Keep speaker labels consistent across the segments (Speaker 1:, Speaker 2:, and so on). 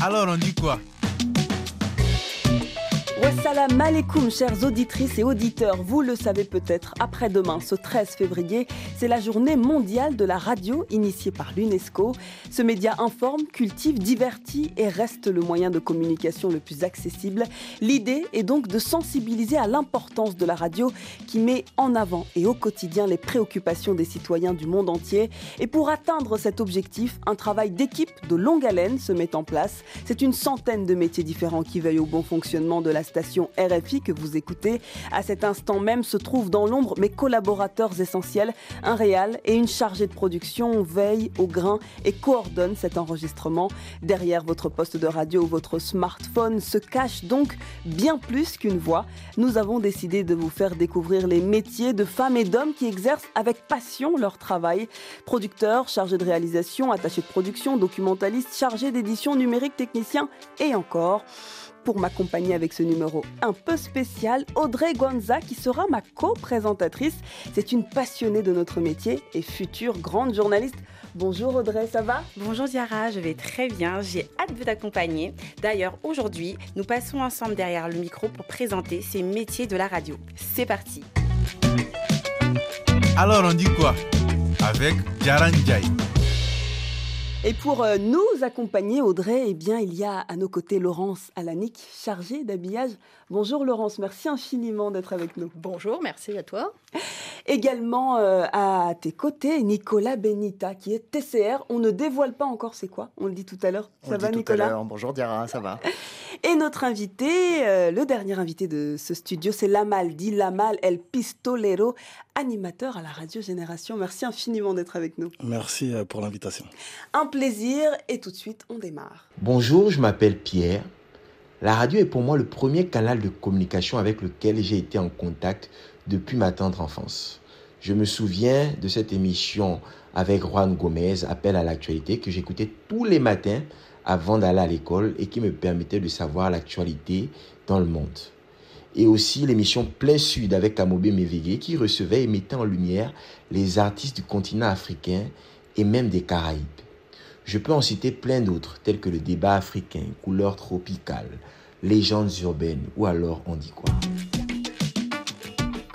Speaker 1: Alors on dit quoi?
Speaker 2: Wassalam alaikum, chères auditrices et auditeurs. Vous le savez peut-être, après-demain, ce 13 février, c'est la journée mondiale de la radio initiée par l'UNESCO. Ce média informe, cultive, divertit et reste le moyen de communication le plus accessible. L'idée est donc de sensibiliser à l'importance de la radio qui met en avant et au quotidien les préoccupations des citoyens du monde entier. Et pour atteindre cet objectif, un travail d'équipe de longue haleine se met en place. C'est une centaine de métiers différents qui veillent au bon fonctionnement de la station RFI que vous écoutez. À cet instant même se trouvent dans l'ombre mes collaborateurs essentiels, un réal et une chargée de production veillent au grain et coordonnent cet enregistrement. Derrière votre poste de radio ou votre smartphone se cache donc bien plus qu'une voix. Nous avons décidé de vous faire découvrir les métiers de femmes et d'hommes qui exercent avec passion leur travail. Producteurs, chargés de réalisation, attachés de production, documentalistes, chargés d'édition numérique, techniciens et encore pour m'accompagner avec ce numéro un peu spécial, Audrey Guanza, qui sera ma co-présentatrice. C'est une passionnée de notre métier et future grande journaliste. Bonjour Audrey, ça va?
Speaker 3: Bonjour Diara, je vais très bien, j'ai hâte de t'accompagner. D'ailleurs, aujourd'hui, nous passons ensemble derrière le micro pour présenter ces métiers de la radio. C'est parti
Speaker 1: Alors on dit quoi? Avec Jaran Jai.
Speaker 2: Et pour euh, nous accompagner, Audrey, eh bien, il y a à nos côtés Laurence Alanic, chargée d'habillage. Bonjour Laurence, merci infiniment d'être avec nous.
Speaker 4: Bonjour, merci à toi.
Speaker 2: Également euh, à tes côtés, Nicolas Benita, qui est TCR. On ne dévoile pas encore c'est quoi, on le dit tout à l'heure.
Speaker 5: On
Speaker 2: Ça
Speaker 5: le
Speaker 2: va
Speaker 5: dit tout à
Speaker 2: Nicolas?
Speaker 5: l'heure. Bonjour Diara, ça va?
Speaker 2: Et notre invité, euh, le dernier invité de ce studio, c'est Lamal, dit Lamal El Pistolero, animateur à la Radio Génération. Merci infiniment d'être avec nous.
Speaker 6: Merci euh, pour l'invitation.
Speaker 2: Un plaisir et tout de suite, on démarre.
Speaker 7: Bonjour, je m'appelle Pierre. La radio est pour moi le premier canal de communication avec lequel j'ai été en contact depuis ma tendre enfance. Je me souviens de cette émission avec Juan Gomez, Appel à l'actualité, que j'écoutais tous les matins avant d'aller à l'école et qui me permettait de savoir l'actualité dans le monde. Et aussi l'émission Plein Sud avec Amobé Mévégué qui recevait et mettait en lumière les artistes du continent africain et même des Caraïbes. Je peux en citer plein d'autres, tels que le débat africain, couleur tropicale, légendes urbaines ou alors on dit quoi.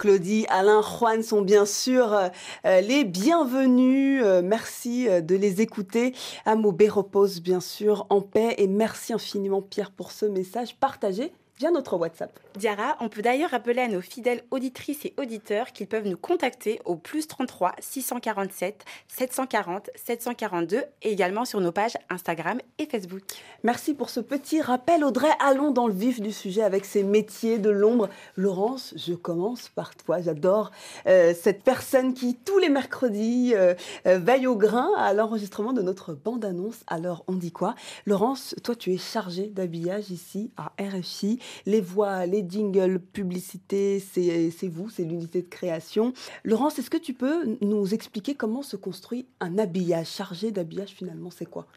Speaker 2: Claudie, Alain, Juan sont bien sûr euh, les bienvenus. Euh, merci euh, de les écouter. Amobé repose bien sûr en paix et merci infiniment Pierre pour ce message partagé via notre WhatsApp.
Speaker 3: Diara, on peut d'ailleurs rappeler à nos fidèles auditrices et auditeurs qu'ils peuvent nous contacter au plus 33 647 740 742 et également sur nos pages Instagram et Facebook.
Speaker 2: Merci pour ce petit rappel Audrey. Allons dans le vif du sujet avec ces métiers de l'ombre. Laurence, je commence par toi. J'adore euh, cette personne qui tous les mercredis euh, euh, veille au grain à l'enregistrement de notre bande-annonce. Alors on dit quoi? Laurence, toi tu es chargée d'habillage ici à RFI. Les voix, les jingles, publicité, c'est vous, c'est l'unité de création. Laurence, est-ce que tu peux nous expliquer comment se construit un habillage Chargé d'habillage finalement, c'est quoi?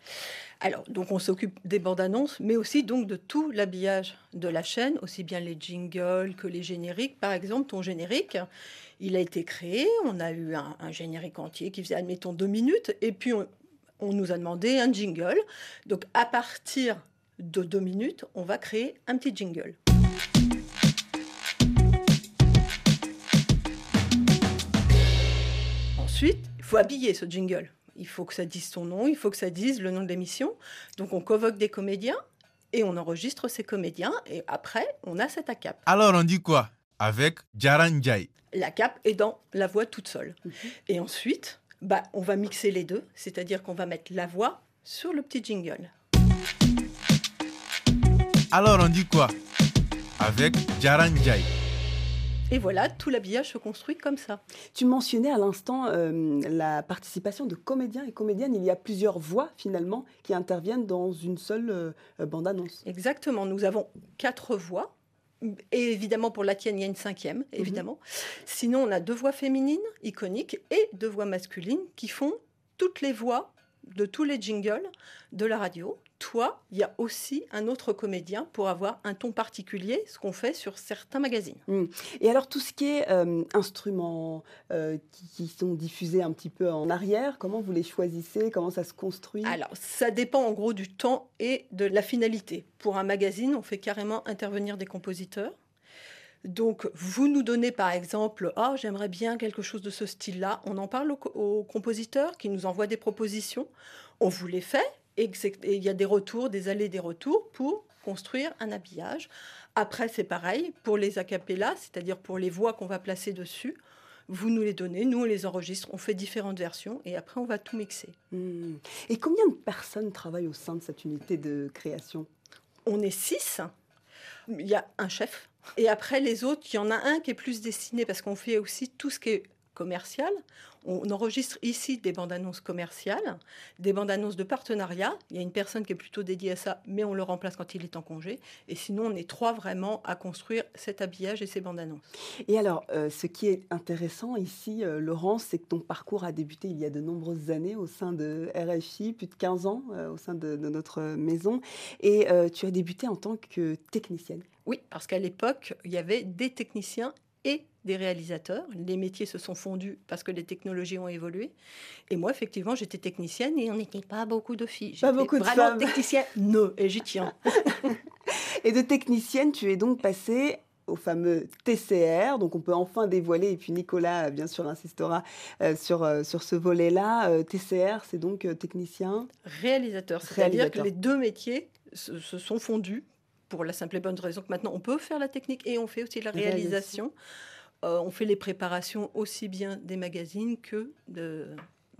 Speaker 4: Alors, donc on s'occupe des bandes annonces, mais aussi donc de tout l'habillage de la chaîne, aussi bien les jingles que les génériques. Par exemple, ton générique, il a été créé, on a eu un, un générique entier qui faisait, admettons, deux minutes, et puis on, on nous a demandé un jingle. Donc, à partir de deux minutes, on va créer un petit jingle. Ensuite, il faut habiller ce jingle. Il faut que ça dise son nom, il faut que ça dise le nom de l'émission. Donc on convoque des comédiens et on enregistre ces comédiens et après on a cette cape.
Speaker 1: Alors on dit quoi? Avec Jaran Jai.
Speaker 4: La cape est dans la voix toute seule. Et ensuite, bah, on va mixer les deux, c'est-à-dire qu'on va mettre la voix sur le petit jingle.
Speaker 1: Alors on dit quoi? Avec Jaran Jai.
Speaker 4: Et voilà, tout l'habillage se construit comme ça.
Speaker 2: Tu mentionnais à l'instant euh, la participation de comédiens et comédiennes. Il y a plusieurs voix finalement qui interviennent dans une seule euh, bande-annonce.
Speaker 4: Exactement, nous avons quatre voix. Et évidemment, pour la tienne, il y a une cinquième, évidemment. Sinon, on a deux voix féminines, iconiques, et deux voix masculines qui font toutes les voix de tous les jingles de la radio. Toi, il y a aussi un autre comédien pour avoir un ton particulier, ce qu'on fait sur certains magazines.
Speaker 2: Mm. Et alors tout ce qui est euh, instruments euh, qui, sont diffusés un petit peu en arrière, comment vous les choisissez? Comment ça se construit?
Speaker 4: Alors ça dépend en gros du temps et de la finalité. Pour un magazine, on fait carrément intervenir des compositeurs. Donc, vous nous donnez par exemple, ah, j'aimerais bien quelque chose de ce style-là. On en parle aux compositeurs qui nous envoient des propositions. On vous les fait et il y a des retours, des allées, des retours pour construire un habillage. Après, c'est pareil pour les acapellas, c'est-à-dire pour les voix qu'on va placer dessus. Vous nous les donnez, nous on les enregistre, on fait différentes versions et après on va tout mixer.
Speaker 2: Hmm. Et combien de personnes travaillent au sein de cette unité de création?
Speaker 4: On est six. Il y a un chef. Et après les autres, il y en a un qui est plus destiné parce qu'on fait aussi tout ce qui est commercial. On enregistre ici des bandes annonces commerciales, des bandes annonces de partenariat. Il y a une personne qui est plutôt dédiée à ça, mais on le remplace quand il est en congé. Et sinon, on est trois vraiment à construire cet habillage et ces bandes annonces.
Speaker 2: Et alors, euh, ce qui est intéressant ici, euh, Laurence, c'est que ton parcours a débuté il y a de nombreuses années au sein de RFI, plus de 15 ans euh, au sein de, de, notre maison. Et tu as débuté en tant que technicienne.
Speaker 4: Oui, parce qu'à l'époque, il y avait des techniciens et des réalisateurs. Les métiers se sont fondus parce que les technologies ont évolué. Et moi, effectivement, j'étais technicienne et on n'était pas beaucoup de filles.
Speaker 2: Pas beaucoup de
Speaker 4: vraiment
Speaker 2: femmes.
Speaker 4: technicienne, non, et j'y tiens.
Speaker 2: et de technicienne, tu es donc passée au fameux TCR. Donc on peut enfin dévoiler, et puis Nicolas, bien sûr, insistera euh, sur, euh, sur ce volet-là. Euh, TCR, c'est donc technicien
Speaker 4: Réalisateur, c'est-à-dire que les deux métiers se, se, sont fondus pour la simple et bonne raison que maintenant on peut faire la technique et on fait aussi la réalisation. Euh, on fait les préparations aussi bien des magazines que de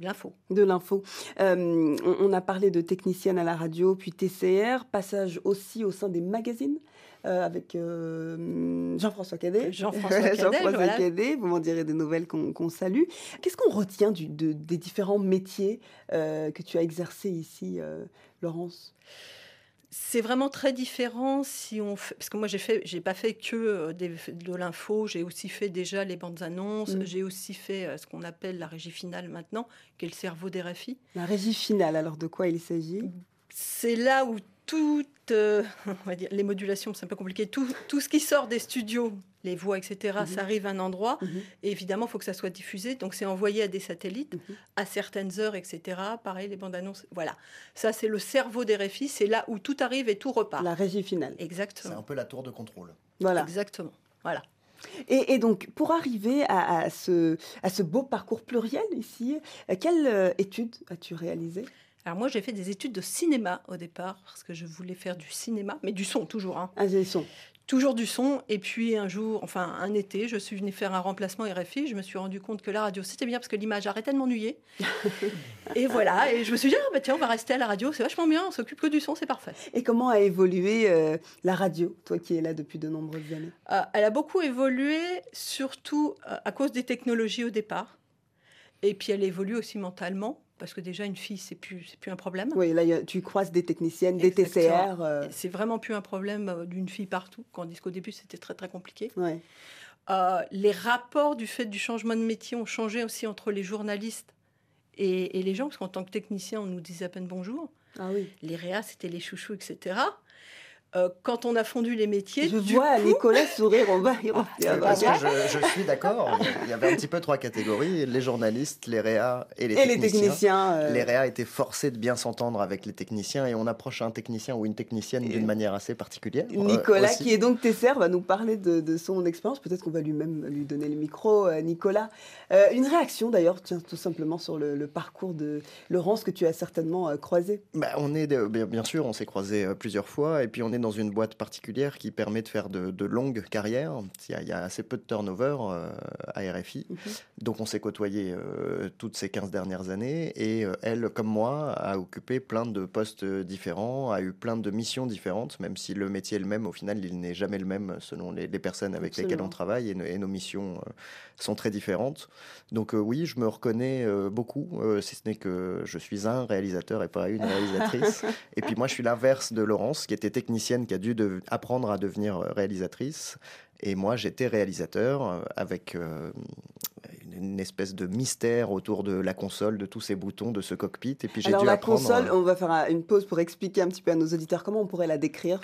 Speaker 4: l'info.
Speaker 2: De l'info. Euh, on, a parlé de technicienne à la radio, puis TCR, passage aussi au sein des magazines. Euh, avec Jean-François Cadet.
Speaker 4: Jean-François Cadet,
Speaker 2: vous m'en direz des nouvelles qu'on salue. Qu'est-ce qu'on retient du, des différents métiers que tu as exercés ici, Laurence?
Speaker 4: C'est vraiment très différent si on fait, parce que moi j'ai fait, j'ai pas fait que euh, de l'info, j'ai aussi fait déjà les bandes annonces, mm. j'ai aussi fait euh, ce qu'on appelle la régie finale maintenant, qui est le cerveau des RFI.
Speaker 2: La régie finale, alors de quoi il s'agit?
Speaker 4: C'est là où toutes euh, on va dire, les modulations, c'est un peu compliqué, tout, tout ce qui sort des studios les voix, etc., mhm. ça arrive à un endroit. Mhm. Et évidemment, il faut que ça soit diffusé. Donc, c'est envoyé à des satellites mhm. à certaines heures, etc. Pareil, les bandes annonces. Voilà. Ça, c'est le cerveau des RFI. C'est là où tout arrive et tout repart.
Speaker 2: La régie finale.
Speaker 4: Exactement.
Speaker 8: C'est un peu la tour de contrôle.
Speaker 2: Voilà.
Speaker 4: Exactement. Voilà.
Speaker 2: Et, donc, pour arriver à, ce, à ce beau parcours pluriel ici, euh, quelle euh, étude as-tu réalisée?
Speaker 4: Alors moi, j'ai fait des études de cinéma au départ, parce que je voulais faire du cinéma, mais du son toujours. Hein.
Speaker 2: Ah, du son
Speaker 4: toujours du son. Et puis un jour, enfin un été, je suis venue faire un remplacement RFI. Je me suis rendu compte que la radio, c'était bien parce que l'image arrêtait de m'ennuyer. et voilà, et je me suis dit, ah, bah, tiens, on va rester à la radio, c'est vachement bien, on s'occupe que du son, c'est parfait.
Speaker 2: Et comment a évolué euh, la radio, toi qui es là depuis de nombreuses années?
Speaker 4: Euh, Elle a beaucoup évolué, surtout euh, à cause des technologies au départ. Et puis elle évolue aussi mentalement parce que déjà une fille c'est plus c'est plus un problème.
Speaker 2: Oui, là tu croises des techniciennes, des TCR.
Speaker 4: Euh. C'est vraiment plus un problème euh, d'une fille partout. Quand on qu'au début c'était très très compliqué.
Speaker 2: Ouais.
Speaker 4: Euh, les rapports du fait du changement de métier ont changé aussi entre les journalistes et, et les gens, parce qu'en tant que technicien, on nous disait à peine bonjour.
Speaker 2: Ah oui.
Speaker 4: Les réas, c'était les chouchous, etc. Euh, quand on a fondu les métiers.
Speaker 2: Je vois Nicolas sourire, on va y
Speaker 8: je, suis d'accord. Il y avait un petit peu trois catégories les journalistes, les réas et les
Speaker 2: et
Speaker 8: techniciens.
Speaker 2: Les, techniciens
Speaker 8: euh. les réas étaient forcés de bien s'entendre avec les techniciens et on approche un technicien ou une technicienne d'une manière assez particulière.
Speaker 2: Euh, Nicolas, qui est donc Tesser, va nous parler de, son expérience. Peut-être qu'on va lui-même lui donner le micro, Nicolas. une réaction d'ailleurs, tiens, tout simplement sur le, parcours de Laurence que tu as certainement croisé.
Speaker 8: Bah, on est, bien sûr, on s'est croisé plusieurs fois et puis on est dans une boîte particulière qui permet de faire de, longues carrières. Il y, a, assez peu de turnover euh, à RFI. Mhm. Donc on s'est côtoyé euh, toutes ces 15 dernières années. Et euh, elle, comme moi, a occupé plein de postes différents, a eu plein de missions différentes, même si le métier est le même, au final, il n'est jamais le même selon les, personnes avec lesquelles on travaille. Et, nos missions sont très différentes. Donc oui, je me reconnais beaucoup, si ce n'est que je suis un réalisateur et pas une réalisatrice. et puis moi, je suis l'inverse de Laurence, qui était technicienne qui a dû apprendre à devenir euh, réalisatrice. Et moi, j'étais réalisateur avec une espèce de mystère autour de la console, de tous ces boutons, de ce cockpit. Et puis j'ai
Speaker 2: Alors
Speaker 8: dû
Speaker 2: la
Speaker 8: apprendre...
Speaker 2: console, on va faire une pause pour expliquer un petit peu à nos auditeurs comment on pourrait la décrire.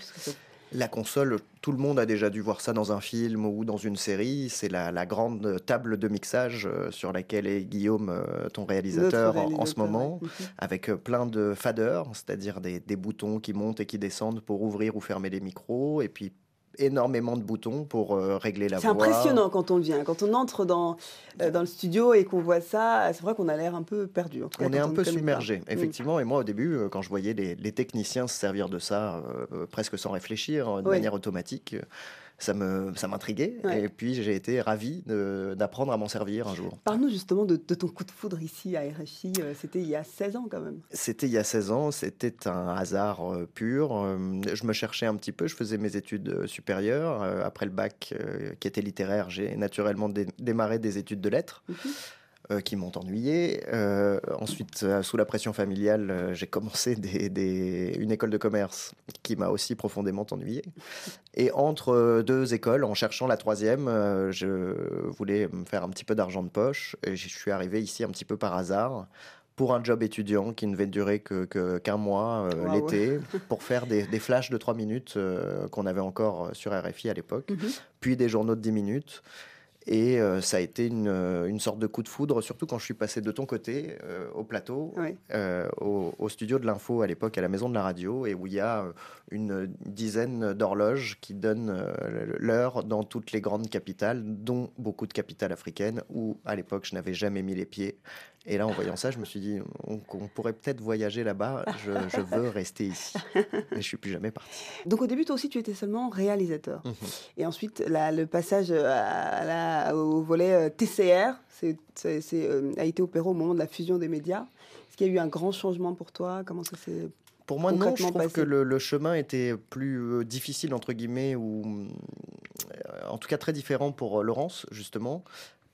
Speaker 8: La console, tout le monde a déjà dû voir ça dans un film ou dans une série. C'est la, grande table de mixage euh, sur laquelle est Guillaume, euh, ton réalisateur, en, ce moment, mhm. avec euh, plein de faders, c'est-à-dire des, des, boutons qui montent et qui descendent pour ouvrir ou fermer les micros, et puis énormément de boutons pour euh, régler la voix.
Speaker 2: C'est impressionnant quand on vient. Quand on entre dans, euh, dans le studio et qu'on voit ça, c'est vrai qu'on a l'air un peu perdu.
Speaker 8: on est un peu submergé, mm. effectivement. Et moi, au début, euh, quand je voyais les, techniciens se servir de ça presque sans réfléchir, de manière automatique, ça me ça m'intriguait. Et puis j'ai été ravi d'apprendre à m'en servir un jour.
Speaker 2: Parle-nous justement de, ton coup de foudre ici à RFI. Euh, c'était il y a 16 ans quand même.
Speaker 8: C'était il y a 16 ans. C'était un hasard euh, pur. Euh, je me cherchais un petit peu. Je faisais mes études supérieures. Après le bac qui était littéraire, j'ai naturellement démarré des études de lettres. Mhm. Euh, qui m'ont ennuyé. Euh, ensuite, euh, sous la pression familiale, j'ai commencé des, une école de commerce qui m'a aussi profondément ennuyé. Et entre deux écoles, en cherchant la troisième, je voulais me faire un petit peu d'argent de poche. Et je suis arrivé ici un petit peu par hasard pour un job étudiant qui ne devait durer que qu'un mois l'été, pour faire des, des, flashs de trois minutes qu'on avait encore sur RFI à l'époque, mhm. puis des journaux de 10 minutes. Et euh, ça a été une, euh, une, sorte de coup de foudre, surtout quand je suis passé de ton côté euh, au plateau, au, studio de l'info à l'époque, à la maison de la radio, et où il y a une dizaine d'horloges qui donnent l'heure dans toutes les grandes capitales, dont beaucoup de capitales africaines, où à l'époque je n'avais jamais mis les pieds. Et là, en voyant ça, je me suis dit, on, pourrait peut-être voyager là-bas. Je, veux rester ici. Et je suis plus jamais parti.
Speaker 2: Donc au début, toi aussi, tu étais seulement réalisateur. Mhm. Et ensuite, le passage à la, au volet euh, TCR euh, a été opéré au moment de la fusion des médias. Est-ce qu'il y a eu un grand changement pour toi? Comment ça s'est
Speaker 8: pour moi, non, je trouve que le, chemin était plus euh, difficile, entre guillemets, ou en tout cas très différent pour Laurence, justement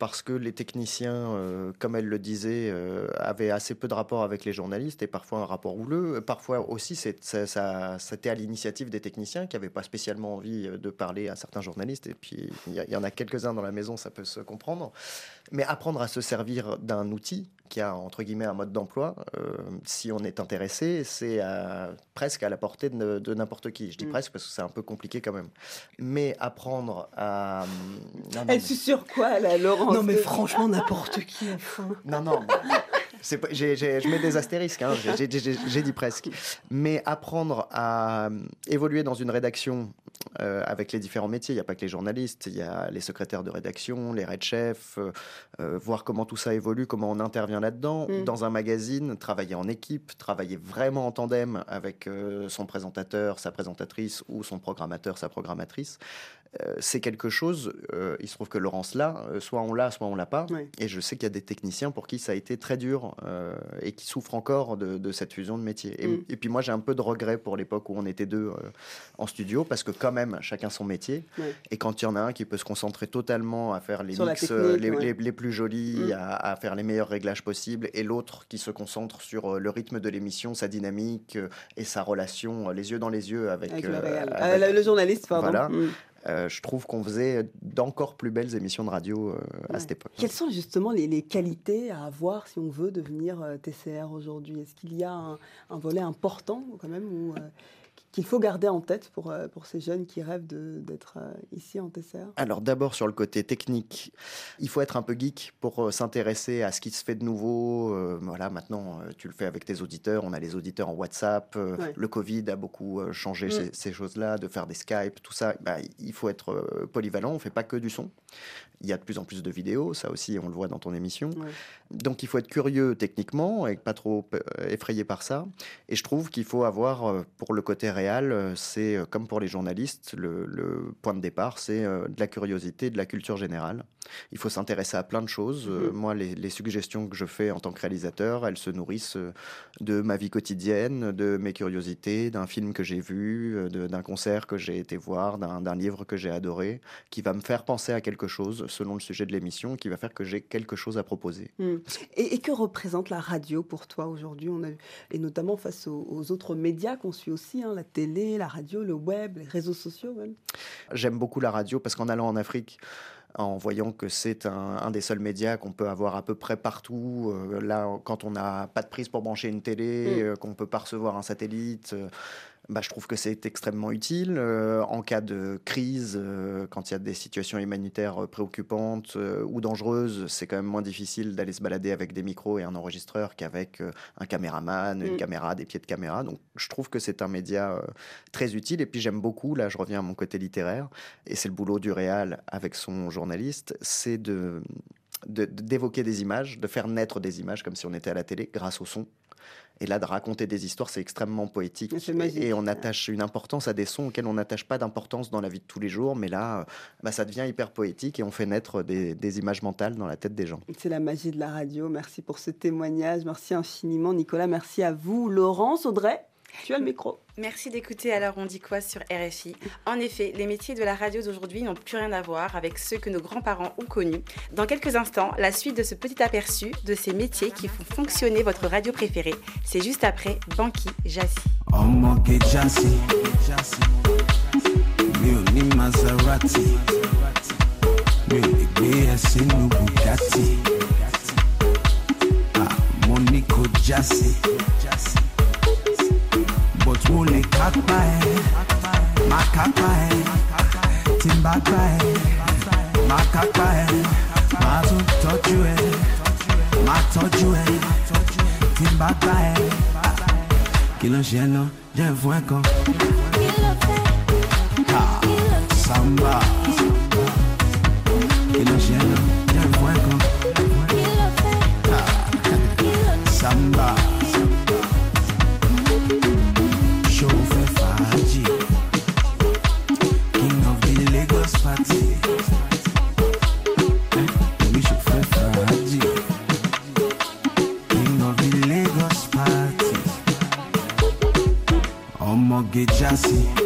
Speaker 8: parce que les techniciens, euh, comme elle le disait, euh, avaient assez peu de rapport avec les journalistes et parfois un rapport houleux. Parfois aussi, ça, ça, c'était à l'initiative des techniciens qui n'avaient pas spécialement envie euh, de parler à certains journalistes. Et puis, il y, en a quelques-uns dans la maison, ça peut se comprendre. Mais apprendre à se servir d'un outil qui a entre guillemets un mode d'emploi, euh, si on est intéressé, c'est presque à la portée de, n'importe qui. Je dis mm. presque parce que c'est un peu compliqué quand même. Mais apprendre à.
Speaker 2: Non, Elle mais... sur quoi là, Laurent
Speaker 4: Non mais franchement n'importe qui. Enfin.
Speaker 8: Non non. je mets des astérisques, hein, j'ai dit presque. Mais apprendre à euh, évoluer dans une rédaction euh, avec les différents métiers, il n'y a pas que les journalistes, il y a les secrétaires de rédaction, les red chefs, euh, voir comment tout ça évolue, comment on intervient là-dedans. Mm. Dans un magazine, travailler en équipe, travailler vraiment en tandem avec son présentateur, sa présentatrice ou son programmateur, sa programmatrice. Euh, c'est quelque chose, euh, il se trouve que Laurence l'a, euh, soit on l'a, soit on l'a pas. Et je sais qu'il y a des techniciens pour qui ça a été très dur et qui souffrent encore de, cette fusion de métiers. Mm. Et, puis moi, j'ai un peu de regret pour l'époque où on était deux en studio, parce que quand même, chacun son métier. Et quand il y en a un qui peut se concentrer totalement à faire les mix les, plus jolis, mm. à, faire les meilleurs réglages possibles, et l'autre qui se concentre sur le rythme de l'émission, sa dynamique et sa relation, les yeux dans les yeux avec,
Speaker 2: le, journaliste. Pardon.
Speaker 8: Voilà. Mm. Euh, je trouve qu'on faisait d'encore plus belles émissions de radio euh, à cette époque.
Speaker 2: Quelles sont justement les, qualités à avoir si on veut devenir euh, TCR aujourd'hui? Est-ce qu'il y a un, un, volet important quand même qu'il faut garder en tête pour, euh, pour ces jeunes qui rêvent d'être euh, ici en TCR
Speaker 8: Alors d'abord sur le côté technique, il faut être un peu geek pour euh, s'intéresser à ce qui se fait de nouveau. voilà, maintenant tu le fais avec tes auditeurs, on a les auditeurs en WhatsApp, le Covid a beaucoup changé mm. ces, choses-là, de faire des Skype, tout ça. Bah, il faut être polyvalent, on ne fait pas que du son. Il y a de plus en plus de vidéos, ça aussi on le voit dans ton émission. Donc il faut être curieux techniquement et pas trop effrayé par ça. Et je trouve qu'il faut avoir pour le côté euh, c'est euh, comme pour les journalistes, le, point de départ, c'est euh, de la curiosité, de la culture générale. Il faut s'intéresser à plein de choses. Mm-hmm. moi, les, suggestions que je fais en tant que réalisateur, elles se nourrissent de ma vie quotidienne, de mes curiosités, d'un film que j'ai vu, d'un concert que j'ai été voir, d'un livre que j'ai adoré, qui va me faire penser à quelque chose selon le sujet de l'émission, qui va faire que j'ai quelque chose à proposer.
Speaker 2: Mm. Et, que représente la radio pour toi aujourd'hui? Et notamment face aux, autres médias qu'on suit aussi, hein, la télé, la radio, le web, les réseaux sociaux même
Speaker 8: J'aime beaucoup la radio parce qu'en allant en Afrique, en voyant que c'est un, des seuls médias qu'on peut avoir à peu près partout. Euh, là, quand on n'a pas de prise pour brancher une télé, mm. euh, qu'on peut pas recevoir un satellite, euh, bah, je trouve que c'est extrêmement utile. Euh, en cas de crise, euh, quand il y a des situations humanitaires euh, préoccupantes ou dangereuses, c'est quand même moins difficile d'aller se balader avec des micros et un enregistreur qu'avec un caméraman, une mm. caméra, des pieds de caméra. Donc je trouve que c'est un média très utile. Et puis j'aime beaucoup, là je reviens à mon côté littéraire, et c'est le boulot du réal avec son journaliste, c'est de d'évoquer des images, de faire naître des images comme si on était à la télé grâce au son. Et là, de raconter des histoires, c'est extrêmement poétique. Et on attache une importance à des sons auxquels on n'attache pas d'importance dans la vie de tous les jours. Mais là, bah, ça devient hyper poétique et on fait naître des, des images mentales dans la tête des gens.
Speaker 2: C'est la magie de la radio. Merci pour ce témoignage. Merci infiniment, Nicolas. Merci à vous, Laurence, Audrey? Tu as le micro.
Speaker 3: Merci d'écouter Alors on dit quoi sur RFI. En effet, les métiers de la radio d'aujourd'hui n'ont plus rien à voir avec ceux que nos grands-parents ont connus. Dans quelques instants, la suite de ce petit aperçu de ces métiers qui font fonctionner votre radio préférée. C'est juste après Banky Jassy.
Speaker 5: n Tule kakpae, makakpae, timbakpae, makakpae, mazu tojue, matojue, timbakpae. Kí ló ṣe lọ, jẹ́ fún ẹ̀kọ́. Kí ló fẹ́? Kí ló fẹ́? Samba. Dejansi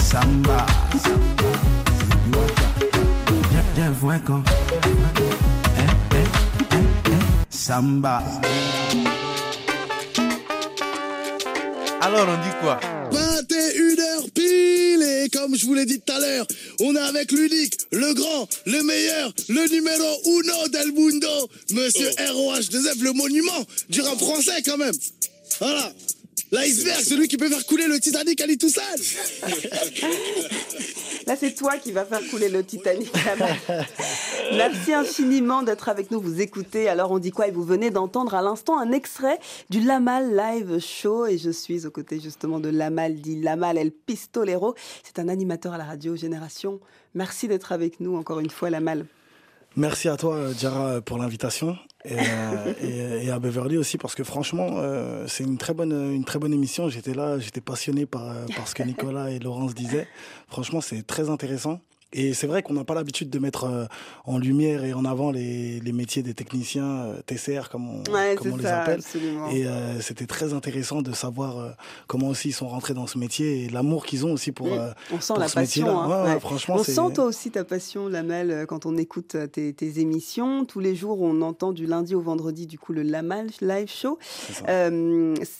Speaker 5: Samba. Eh, eh, eh, eh. Samba.
Speaker 1: Alors on dit quoi
Speaker 6: 21h pile et comme je vous l'ai dit tout à l'heure, on est avec l'unique, le grand, le meilleur, le numéro uno del mundo, Monsieur ROH2F, le monument du rap français quand même. Voilà. L'iceberg, celui qui peut faire couler le Titanic à lui tout seul.
Speaker 2: Là, c'est toi qui vas faire couler le Titanic. Merci infiniment d'être avec nous, vous écoutez. Alors, on dit quoi Et vous venez d'entendre à l'instant un extrait du Lamal Live Show. Et je suis aux côtés justement de Lamal, dit Lamal El Pistolero. C'est un animateur à la radio Génération. Merci d'être avec nous encore une fois, Lamal.
Speaker 9: Merci à toi, euh, Diarra, pour l'invitation. Et, euh, et- à Beverly aussi, parce que franchement, euh, c'est une très bonne, une très bonne émission. J'étais là, j'étais passionné par, euh, par ce que Nicolas et Laurence disaient. Franchement, c'est très intéressant. Et c'est vrai qu'on n'a pas l'habitude de mettre euh, en lumière et en avant les, les métiers des techniciens euh, TCR, comme on,
Speaker 2: Ouais,
Speaker 9: comme on
Speaker 2: c'est
Speaker 9: les appelle.
Speaker 2: absolument.
Speaker 9: Et euh, c'était très intéressant de savoir euh, comment aussi ils sont rentrés dans ce métier et l'amour qu'ils ont aussi pour, euh,
Speaker 2: On sent
Speaker 9: pour
Speaker 2: la
Speaker 9: ce
Speaker 2: passion.
Speaker 9: métier-là.
Speaker 2: hein,
Speaker 9: Ouais, ouais,
Speaker 2: ouais.
Speaker 9: franchement,
Speaker 2: On sent toi aussi ta passion, Lamel, euh, quand on écoute tes, tes émissions. Tous les jours, on entend du lundi au vendredi, du coup, le Lamal Live Show.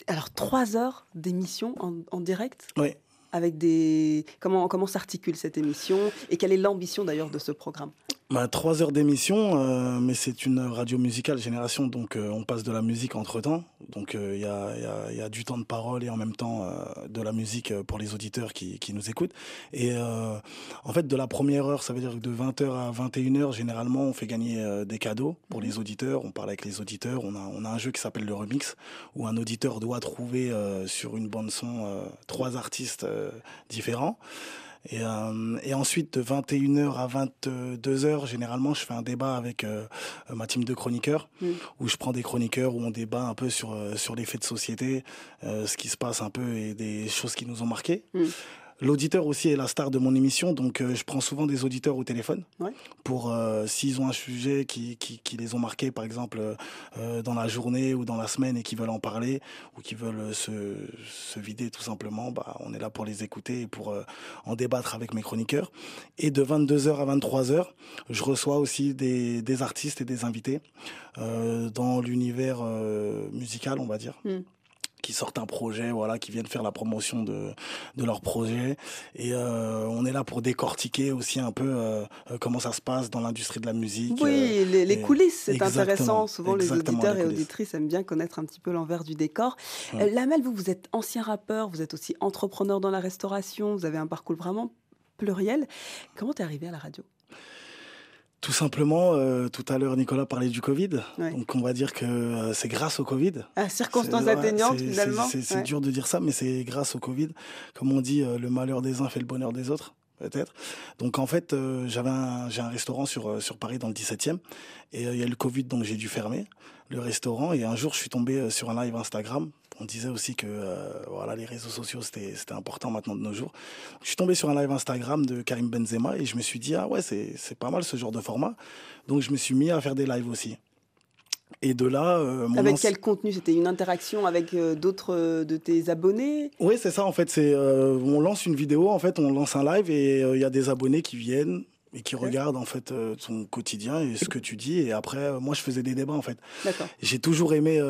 Speaker 2: alors, trois heures d'émission en, en direct?
Speaker 9: Ouais.
Speaker 2: Avec des... Comment, comment s'articule cette émission Et quelle est l'ambition d'ailleurs de ce programme?
Speaker 9: Bah, trois heures d'émission, euh, mais c'est une radio musicale génération, donc euh, on passe de la musique entre temps. Donc euh, il y, a, y a- y a du temps de parole et en même temps de la musique pour les auditeurs qui, qui nous écoutent. Et en fait, de la première heure, ça veut dire que de 20h à 21h, généralement, on fait gagner des cadeaux pour les auditeurs. On parle avec les auditeurs. On a, on a un jeu qui s'appelle le remix, où un auditeur doit trouver sur une bande son euh, trois artistes différents. Et, euh, et ensuite, de 21h à 22h, généralement, je fais un débat avec euh, ma team de chroniqueurs,
Speaker 2: Mm.
Speaker 9: où je prends des chroniqueurs, où on débat un peu sur, euh, sur les faits de société, euh, ce qui se passe un peu et des choses qui nous ont marqués.
Speaker 2: Mm.
Speaker 9: L'auditeur aussi est la star de mon émission, donc euh, je prends souvent des auditeurs au téléphone
Speaker 2: Ouais.
Speaker 9: pour euh, s'ils ont un sujet qui, qui, qui les ont marqués, par exemple euh, dans la journée ou dans la semaine et qui veulent en parler ou qui veulent se, se vider tout simplement, bah, on est là pour les écouter et pour en débattre avec mes chroniqueurs. Et de 22h à 23h, je reçois aussi des, des artistes et des invités dans l'univers musical, on va dire.
Speaker 2: Mm.
Speaker 9: Qui sortent un projet, voilà, qui viennent faire la promotion de, de leur projet. Et euh, on est là pour décortiquer aussi un peu euh, euh, comment ça se passe dans l'industrie de la musique.
Speaker 2: Oui, les, coulisses, c'est intéressant. Souvent, les auditeurs
Speaker 9: les
Speaker 2: et auditrices aiment bien connaître un petit peu l'envers du décor.
Speaker 9: Ouais.
Speaker 2: Lamel, vous, vous êtes ancien rappeur, vous êtes aussi entrepreneur dans la restauration, vous avez un parcours vraiment pluriel. Comment t'es arrivé à la radio?
Speaker 9: Tout simplement, euh, tout à l'heure, Nicolas parlait du Covid.
Speaker 2: Ouais.
Speaker 9: Donc, on va dire que euh, c'est grâce au Covid.
Speaker 2: À circonstances
Speaker 9: ouais,
Speaker 2: atteignantes,
Speaker 9: c'est-
Speaker 2: finalement
Speaker 9: C'est
Speaker 2: Ouais.
Speaker 9: dur de dire ça, mais c'est grâce au Covid. Comme on dit, euh, le malheur des uns fait le bonheur des autres, peut-être. Donc en fait, euh, j'avais j'ai un restaurant sur, euh, sur Paris dans le 17e. Et euh, il y a le Covid, donc j'ai dû fermer le restaurant. Et un jour, je suis tombé sur un live Instagram. On disait aussi que euh, voilà, les réseaux sociaux, c'était important maintenant de nos jours. Je suis tombé sur un live Instagram de Karim Benzema et je me suis dit, ah ouais, c'est pas mal ce genre de format. Donc je me suis mis à faire des lives aussi. Et de là, euh, mon
Speaker 2: Avec quel contenu? C'était une interaction avec euh, d'autres euh, de tes abonnés?
Speaker 9: Oui, c'est ça en fait. C'est on lance une vidéo, en fait, on lance un live et il y a des abonnés qui viennent et qui regardent en fait ton quotidien et ce que tu dis. Et après, moi, je faisais des débats en fait. J'ai toujours aimé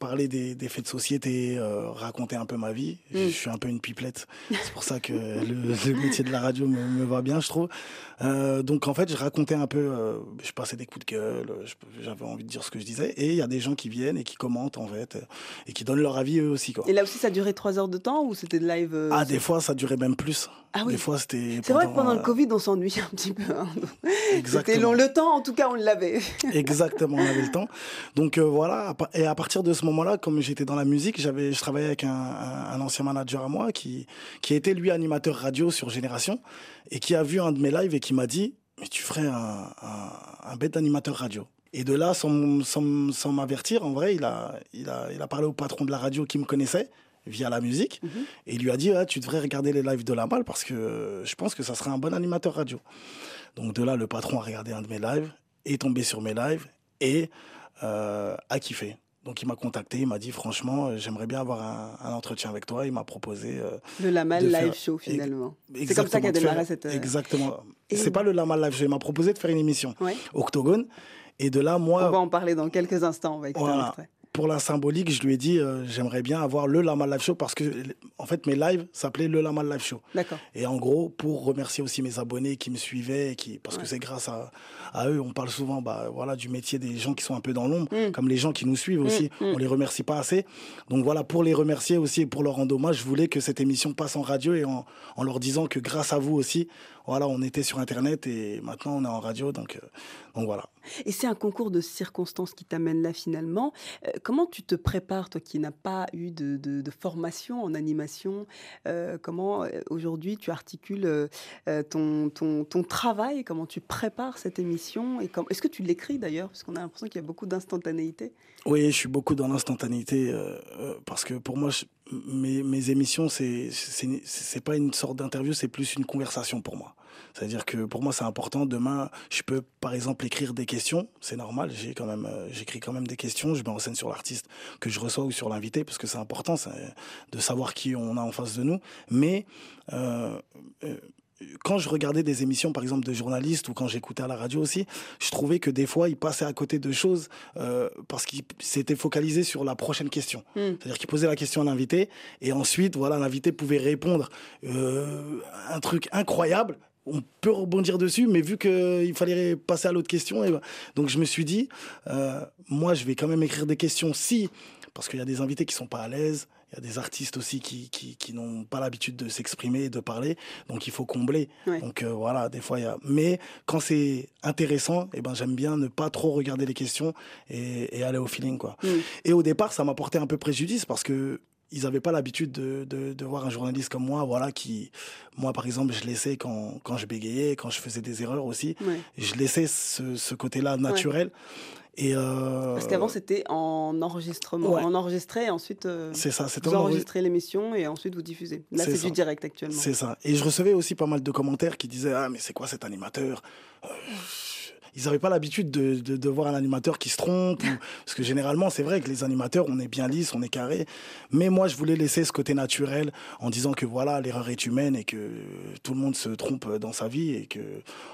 Speaker 9: parler des, des faits de société, euh, raconter un peu ma vie. Je-
Speaker 2: Mm.
Speaker 9: Je suis un peu une pipelette. C'est pour ça que le, le métier de la radio me, me va bien, je trouve. Euh, donc en fait, je racontais un peu, euh, je passais des coups de gueule, j'avais envie de dire ce que je disais. Et il y a des gens qui viennent et qui commentent en fait et qui donnent leur avis eux aussi. Quoi.
Speaker 2: Et là aussi, ça durait trois heures de temps ou c'était de live
Speaker 9: Ah, des fois, ça durait même plus.
Speaker 2: Ah oui.
Speaker 9: Des fois, c'était.
Speaker 2: C'est vrai que pendant le Covid, on s'ennuyait un petit peu. hein. C'était long. Le temps, en tout cas, on l'avait.
Speaker 9: Exactement, on avait le temps. Donc voilà, et à partir de ce moment-là, comme j'étais dans la musique, j'avais, je travaillais avec un, un- un ancien manager à moi qui, qui était lui animateur radio sur Génération et qui a vu un de mes lives et qui m'a dit Mais tu ferais un, bête d'animateur radio. Et de là, sans, sans, sans m'avertir, en vrai, il a, il, a, il a parlé au patron de la radio qui me connaissait via la musique
Speaker 2: Mhm.
Speaker 9: et il lui a dit Ah, Tu devrais regarder les lives de la malle parce que euh, je pense que ça serait un bon animateur radio. Donc de là, le patron a regardé un de mes lives, est tombé sur mes lives et euh, a kiffé. Donc il m'a contacté, il m'a dit franchement, euh, j'aimerais bien avoir un, un entretien avec toi. Il m'a proposé. euh,
Speaker 2: Le Lamal Live
Speaker 9: faire-
Speaker 2: Show, finalement. C'est comme ça qu'a
Speaker 9: faire-
Speaker 2: démarré cette. euh,
Speaker 9: Exactement.
Speaker 2: Et-
Speaker 9: C'est pas le Lama Live Show. Il m'a proposé de faire une émission
Speaker 2: Ouais.
Speaker 9: Octogone. Et de là,
Speaker 2: On
Speaker 9: moi,
Speaker 2: va en parler dans quelques instants. On va écouter un
Speaker 9: Voilà.
Speaker 2: extrait.
Speaker 9: Pour la symbolique, je lui ai dit, euh, j'aimerais bien avoir le Lama Live Show parce que, en fait, mes lives s'appelaient le Lama Live Show.
Speaker 2: D'accord.
Speaker 9: Et en gros, pour remercier aussi mes abonnés qui me suivaient, et qui, parce
Speaker 2: Ouais.
Speaker 9: que c'est grâce à, à eux, on parle souvent bah, voilà, du métier des gens qui sont un peu dans l'ombre,
Speaker 2: Mm.
Speaker 9: comme les gens qui nous suivent aussi.
Speaker 2: Mm, mm.
Speaker 9: On les remercie pas assez. Donc voilà, pour les remercier aussi et pour leur rendre hommage, je voulais que cette émission passe en radio et en, en leur disant que grâce à vous aussi, voilà, on était sur Internet et maintenant on est en radio. Donc, euh, donc voilà.
Speaker 2: Et c'est un concours de circonstances qui t'amène là finalement. Euh, comment tu te prépares, toi qui n'as pas eu de, de- formation en animation euh, Comment aujourd'hui tu articules ton, ton, ton travail? Comment tu prépares cette émission? Est-ce que tu l'écris d'ailleurs? Parce qu'on a l'impression qu'il y a beaucoup d'instantanéité.
Speaker 9: Oui, je suis beaucoup dans l'instantanéité euh, euh, parce que pour moi, mes, émissions, c'est c'est pas une sorte d'interview, c'est plus une conversation pour moi. C'est-à-dire que pour moi, c'est important. Demain, je peux, par exemple, écrire des questions. C'est normal. J'ai quand même, euh, j'écris quand même des questions. Je me renseigne sur l'artiste que je reçois ou sur l'invité parce que c'est important de savoir qui on a en face de nous. Mais quand je regardais des émissions, par exemple, de journalistes ou quand j'écoutais à la radio aussi, je trouvais que des fois, ils passaient à côté de choses euh, parce qu'ils s'étaient focalisés sur la prochaine question.
Speaker 2: Hmm.
Speaker 9: C'est-à-dire qu'ils posaient la question à l'invité et ensuite, voilà, l'invité pouvait répondre euh, un truc incroyable. On peut rebondir dessus, mais vu qu'il fallait passer à l'autre question, et ben- donc je me suis dit, euh, moi, je vais quand même écrire des questions si, parce qu'il y a des invités qui sont pas à l'aise, il y a des artistes aussi qui, qui, qui n'ont pas l'habitude de s'exprimer et de parler, donc il faut combler.
Speaker 2: Ouais.
Speaker 9: Donc euh, voilà, des fois il y a. Mais quand c'est intéressant, eh ben j'aime bien ne pas trop regarder les questions et, et aller au feeling quoi.
Speaker 2: Mm.
Speaker 9: Et au départ, ça m'a porté un peu préjudice parce que ils n'avaient pas l'habitude de, de, de voir un journaliste comme moi, voilà, qui, moi par exemple, je laissais quand, quand je bégayais, quand je faisais des erreurs aussi,
Speaker 2: Ouais.
Speaker 9: je laissais ce, ce côté-là naturel. Et euh,
Speaker 2: Parce qu'avant, c'était en enregistrement.
Speaker 9: ouais.
Speaker 2: On enregistrait et ensuite euh,
Speaker 9: c'est ça,
Speaker 2: vous
Speaker 9: en enre-
Speaker 2: enregistrez l'émission et ensuite vous diffusez. Là,
Speaker 9: C'est
Speaker 2: du direct actuellement.
Speaker 9: C'est ça. Et je recevais aussi pas mal de commentaires qui disaient Ah, mais c'est quoi cet animateur? Euh, Ils n'avaient pas l'habitude de, de, de voir un animateur qui se trompe. ou- Parce que généralement, c'est vrai que les animateurs, on est bien lisse, on est carré. Mais moi, je voulais laisser ce côté naturel en disant que voilà, l'erreur est humaine et que tout le monde se trompe dans sa vie et que,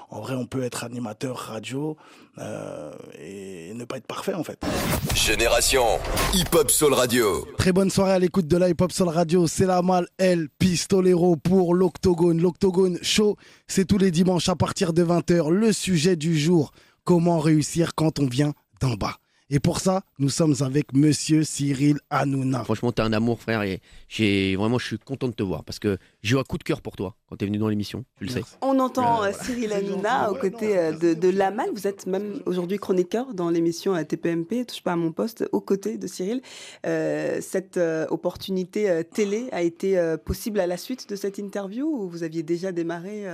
Speaker 9: en vrai, on peut être animateur radio euh, et ne pas être parfait, en fait.
Speaker 10: Génération Hip Hop Soul Radio.
Speaker 9: Très bonne soirée à l'écoute de la Hip Hop Soul Radio. C'est la malle El Pistolero pour l'Octogone. L'Octogone Show, c'est tous les dimanches à partir de 20h. Le sujet du jour, comment réussir quand on vient d'en bas? Et pour ça, nous sommes avec Monsieur Cyril Hanouna.
Speaker 11: Franchement, t'es un amour, frère, et j'ai vraiment, je suis content de te voir parce que j'ai eu un coup de cœur pour toi quand t'es venu dans l'émission, tu le sais.
Speaker 2: On entend
Speaker 11: Euh,
Speaker 2: Cyril Hanouna aux côtés euh, de, de Lamal. Vous êtes même aujourd'hui chroniqueur dans l'émission euh, TPMP, Touche pas à mon poste, aux côtés de Cyril. Euh, cette euh, opportunité euh, télé a été euh, possible à la suite de cette interview ou vous aviez déjà démarré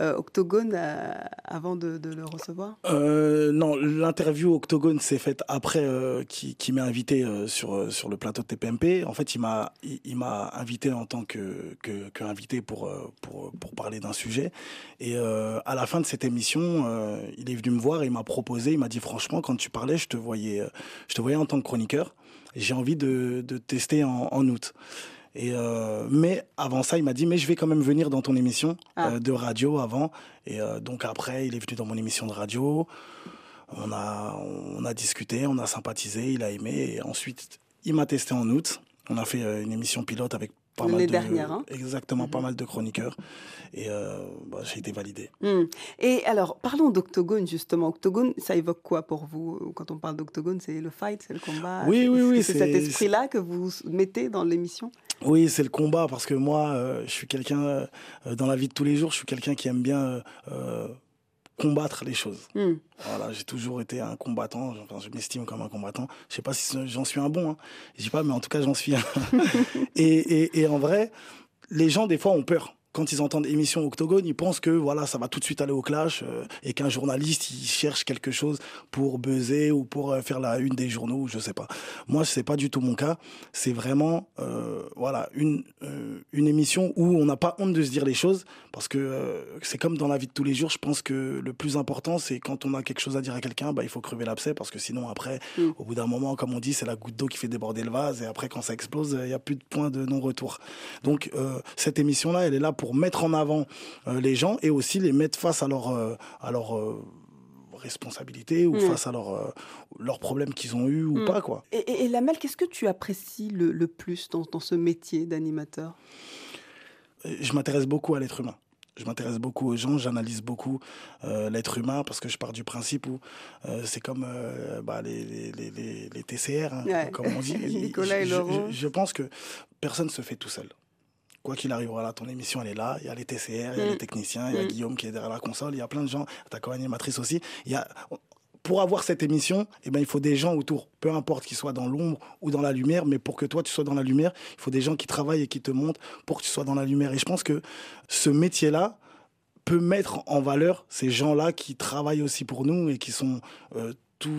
Speaker 2: euh, Octogone euh, avant de, le recevoir?
Speaker 9: Euh, non, l'interview Octogone s'est faite après qui, qui m'a invité sur, sur le plateau de TPMP. En fait, il m'a il, invité en tant que, que, invité pour, pour, pour parler d'un sujet. Et à la fin de cette émission, il est venu me voir et il m'a proposé, il m'a dit franchement, quand tu parlais, je te voyais, je te voyais en tant que chroniqueur. J'ai envie de, de tester en août. Et euh, mais avant ça, il m'a dit mais je vais quand même venir dans ton émission
Speaker 2: Ah.
Speaker 9: euh, de radio avant. Et euh, donc après, il est venu dans mon émission de radio. On a on a discuté, on a sympathisé, il a aimé. Et ensuite, il m'a testé en août. On a fait une émission pilote avec pas mal de
Speaker 2: dernière, hein.
Speaker 9: exactement pas
Speaker 2: Mhm.
Speaker 9: mal de chroniqueurs. Et euh, bah, j'ai été validé.
Speaker 2: Hmm. Et alors, parlons d'Octogone justement. Octogone, ça évoque quoi pour vous Quand on parle d'Octogone, c'est le fight, c'est le combat?
Speaker 9: Oui, oui, oui,
Speaker 2: C'est cet esprit-là que vous mettez dans l'émission?
Speaker 9: Oui, c'est le combat parce que moi, euh, je suis quelqu'un euh, dans la vie de tous les jours, je suis quelqu'un qui aime bien euh, combattre les choses.
Speaker 2: Hmm.
Speaker 9: Voilà, j'ai toujours été un combattant. Enfin, je m'estime comme un combattant. Je sais pas si j'en suis un bon. Hein. Je dis pas, mais en tout cas, j'en suis un. et, et, et en vrai, les gens des fois ont peur. Quand ils entendent émission Octogone, ils pensent que voilà, ça va tout de suite aller au clash euh, et qu'un journaliste il cherche quelque chose pour buzzer ou pour euh, faire la une des journaux, je sais pas. Moi, c'est pas du tout mon cas. C'est vraiment euh, voilà une une émission où on n'a pas honte de se dire les choses parce que c'est comme dans la vie de tous les jours. Je pense que le plus important, c'est quand on a quelque chose à dire à quelqu'un, bah il faut crever l'abcès parce que sinon après,
Speaker 2: Mm.
Speaker 9: au bout d'un moment, comme on dit, c'est la goutte d'eau qui fait déborder le vase et après quand ça explose, il y a plus de point de non-retour. Donc cette émission là, elle est là pour mettre en avant euh, les gens et aussi les mettre face à leur euh, à leur euh, responsabilité ou
Speaker 2: Mm.
Speaker 9: face à leur, euh, leurs problèmes qu'ils ont eu ou
Speaker 2: Mm.
Speaker 9: pas quoi.
Speaker 2: Et, et, et Lamel, qu'est-ce que tu apprécies le, le plus dans, dans ce métier d'animateur?
Speaker 9: Je m'intéresse beaucoup à l'être humain. Je m'intéresse beaucoup aux gens, j'analyse beaucoup euh, l'être humain parce que je pars du principe où euh, c'est comme euh, bah, les, les, les, les- les TCR, hein,
Speaker 2: Ouais.
Speaker 9: comme on dit.
Speaker 2: Nicolas et.
Speaker 9: Je, je pense que personne ne se fait tout seul. Quoi qu'il arrive, voilà, ton émission elle est là, il y a les TCR, il y a
Speaker 2: Mm.
Speaker 9: les techniciens, il y a
Speaker 2: Mm.
Speaker 9: Guillaume qui est derrière la console, il y a plein de gens, ta co-animatrice aussi. Il y a, pour avoir cette émission, eh ben, il faut des gens autour, peu importe qu'ils soient dans l'ombre ou dans la lumière, mais pour que toi tu sois dans la lumière, il faut des gens qui travaillent et qui te montrent pour que tu sois dans la lumière. Et je pense que ce métier-là peut mettre en valeur ces gens-là qui travaillent aussi pour nous et qui sont euh, tout,